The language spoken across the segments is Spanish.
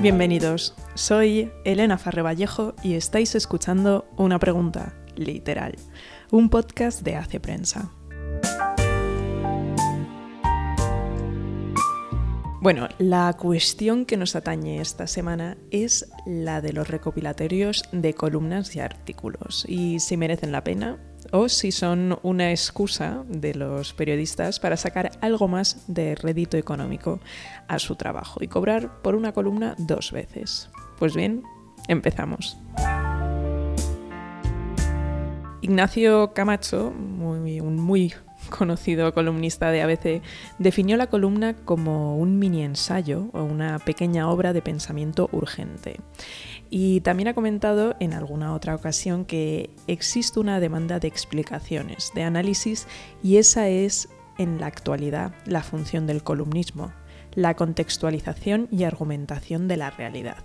Bienvenidos, soy Elena Farre Vallejo y estáis escuchando Una Pregunta, literal, un podcast de Hace Prensa. Bueno, la cuestión que nos atañe esta semana es la de los recopilatorios de columnas y artículos y si merecen la pena o si son una excusa de los periodistas para sacar algo más de rédito económico a su trabajo y cobrar por una columna dos veces. Pues bien, empezamos. Ignacio Camacho, un muy conocido columnista de ABC, definió la columna como un mini ensayo o una pequeña obra de pensamiento urgente. Y también ha comentado en alguna otra ocasión que existe una demanda de explicaciones, de análisis, y esa es en la actualidad la función del columnismo, la contextualización y argumentación de la realidad.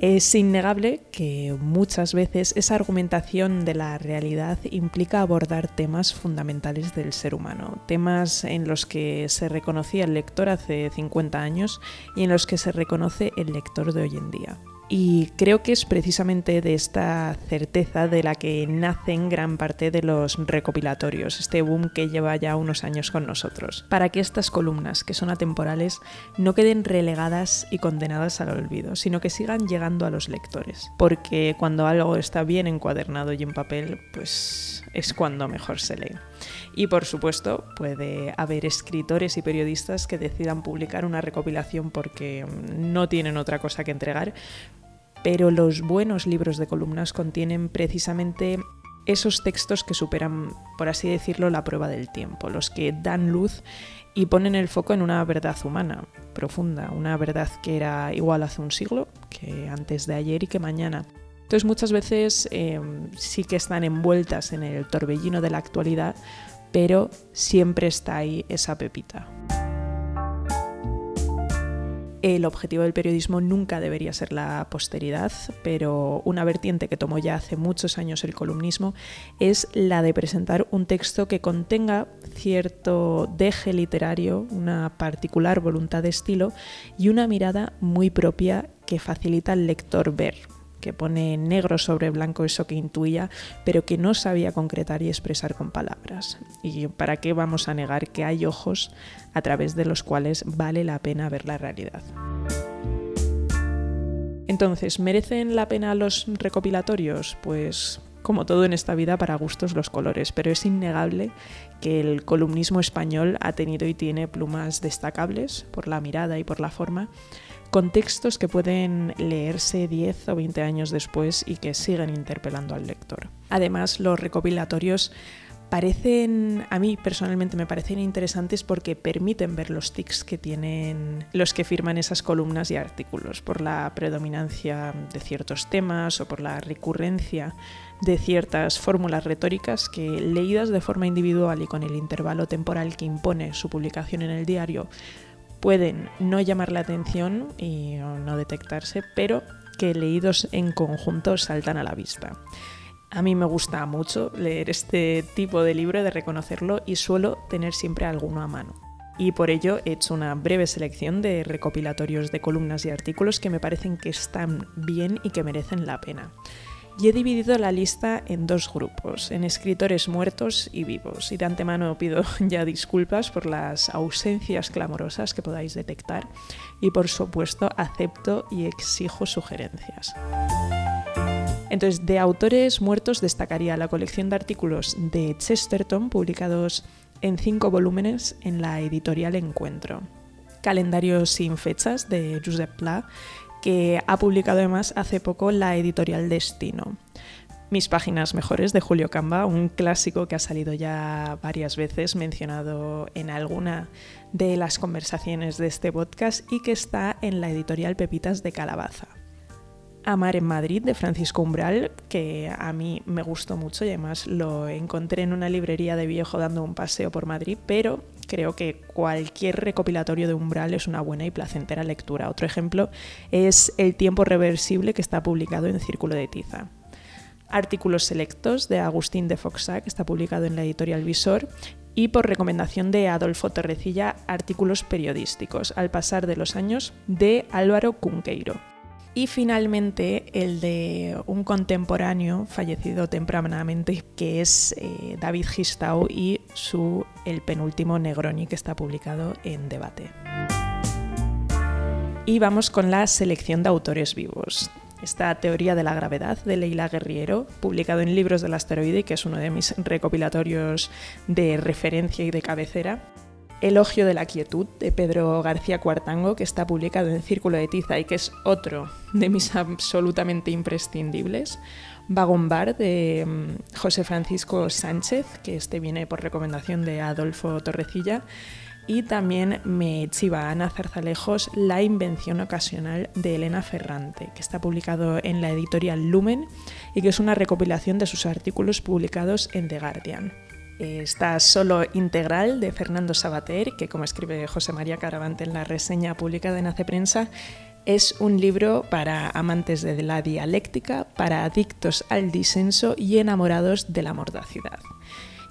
Es innegable que muchas veces esa argumentación de la realidad implica abordar temas fundamentales del ser humano, temas en los que se reconocía el lector hace 50 años y en los que se reconoce el lector de hoy en día. Y creo que es precisamente de esta certeza de la que nacen gran parte de los recopilatorios, este boom que lleva ya unos años con nosotros, para que estas columnas, que son atemporales, no queden relegadas y condenadas al olvido, sino que sigan llegando a los lectores. Porque cuando algo está bien encuadernado y en papel, pues es cuando mejor se lee. Y por supuesto, puede haber escritores y periodistas que decidan publicar una recopilación porque no tienen otra cosa que entregar, pero los buenos libros de columnas contienen precisamente esos textos que superan, por así decirlo, la prueba del tiempo, los que dan luz y ponen el foco en una verdad humana, profunda, una verdad que era igual hace un siglo, que antes de ayer y que mañana. Entonces muchas veces em, sí que están envueltas en el torbellino de la actualidad, pero siempre está ahí esa pepita el objetivo del periodismo nunca debería ser la posteridad, pero una vertiente que tomó ya hace muchos años el columnismo es la de presentar un texto que contenga cierto deje literario, una particular voluntad de estilo y una mirada muy propia que facilita al lector ver que pone negro sobre blanco eso que intuía, pero que no sabía concretar y expresar con palabras. ¿Y para qué vamos a negar que hay ojos a través de los cuales vale la pena ver la realidad? Entonces, ¿merecen la pena los recopilatorios? Pues como todo en esta vida, para gustos los colores, pero es innegable que el columnismo español ha tenido y tiene plumas destacables por la mirada y por la forma, contextos que pueden leerse 10 o 20 años después y que siguen interpelando al lector. Además, los recopilatorios parecen, a mí personalmente me parecen interesantes porque permiten ver los tics que tienen los que firman esas columnas y artículos, por la predominancia de ciertos temas o por la recurrencia de ciertas fórmulas retóricas que, leídas de forma individual y con el intervalo temporal que impone su publicación en el diario, pueden no llamar la atención y no detectarse, pero que leídos en conjunto saltan a la vista. A mí me gusta mucho leer este tipo de libro, de reconocerlo, y suelo tener siempre alguno a mano. Y por ello he hecho una breve selección de recopilatorios de columnas y artículos que me parecen que están bien y que merecen la pena y he dividido la lista en dos grupos, en escritores muertos y vivos. Y de antemano pido ya disculpas por las ausencias clamorosas que podáis detectar y por supuesto acepto y exijo sugerencias. Entonces, de autores muertos destacaría la colección de artículos de Chesterton publicados en cinco volúmenes en la editorial Encuentro. Calendarios sin fechas de Josep Pla que ha publicado además hace poco la editorial Destino. Mis páginas mejores de Julio Camba, un clásico que ha salido ya varias veces, mencionado en alguna de las conversaciones de este podcast y que está en la editorial Pepitas de Calabaza. Amar en Madrid de Francisco Umbral, que a mí me gustó mucho y además lo encontré en una librería de viejo dando un paseo por Madrid, pero creo que cualquier recopilatorio de Umbral es una buena y placentera lectura. Otro ejemplo es El tiempo reversible que está publicado en Círculo de Tiza. Artículos selectos de Agustín de Foxá, que está publicado en la editorial Visor, y por recomendación de Adolfo Torrecilla artículos periodísticos al pasar de los años de Álvaro Cunqueiro. Y finalmente el de un contemporáneo fallecido tempranamente que es eh, David Gistau y su El penúltimo Negroni que está publicado en Debate. Y vamos con la selección de autores vivos. Esta teoría de la gravedad de Leila Guerriero, publicado en Libros del Asteroide, que es uno de mis recopilatorios de referencia y de cabecera. Elogio de la quietud de Pedro García Cuartango, que está publicado en Círculo de Tiza y que es otro de mis absolutamente imprescindibles. Vagombar de mm, José Francisco Sánchez, que este viene por recomendación de Adolfo Torrecilla y también me chiva Ana Zarzalejos La invención ocasional de Elena Ferrante, que está publicado en la editorial Lumen y que es una recopilación de sus artículos publicados en The Guardian. Está solo integral de Fernando Sabater, que como escribe José María Caravante en la reseña publicada en Hace Prensa, es un libro para amantes de la dialéctica, para adictos al disenso y enamorados de la mordacidad.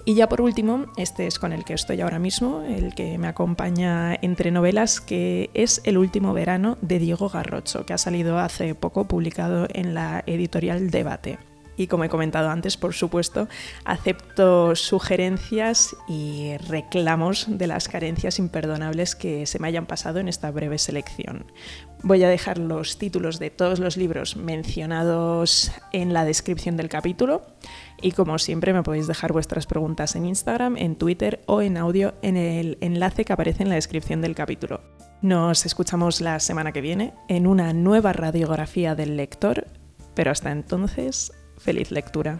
Y ya por último, este es con el que estoy ahora mismo, el que me acompaña entre novelas, que es El último verano de Diego Garrocho, que ha salido hace poco publicado en la editorial Debate. Y como he comentado antes, por supuesto, acepto sugerencias y reclamos de las carencias imperdonables que se me hayan pasado en esta breve selección. Voy a dejar los títulos de todos los libros mencionados en la descripción del capítulo y como siempre me podéis dejar vuestras preguntas en Instagram, en Twitter o en audio en el enlace que aparece en la descripción del capítulo. Nos escuchamos la semana que viene en una nueva radiografía del lector, pero hasta entonces, feliz lectura.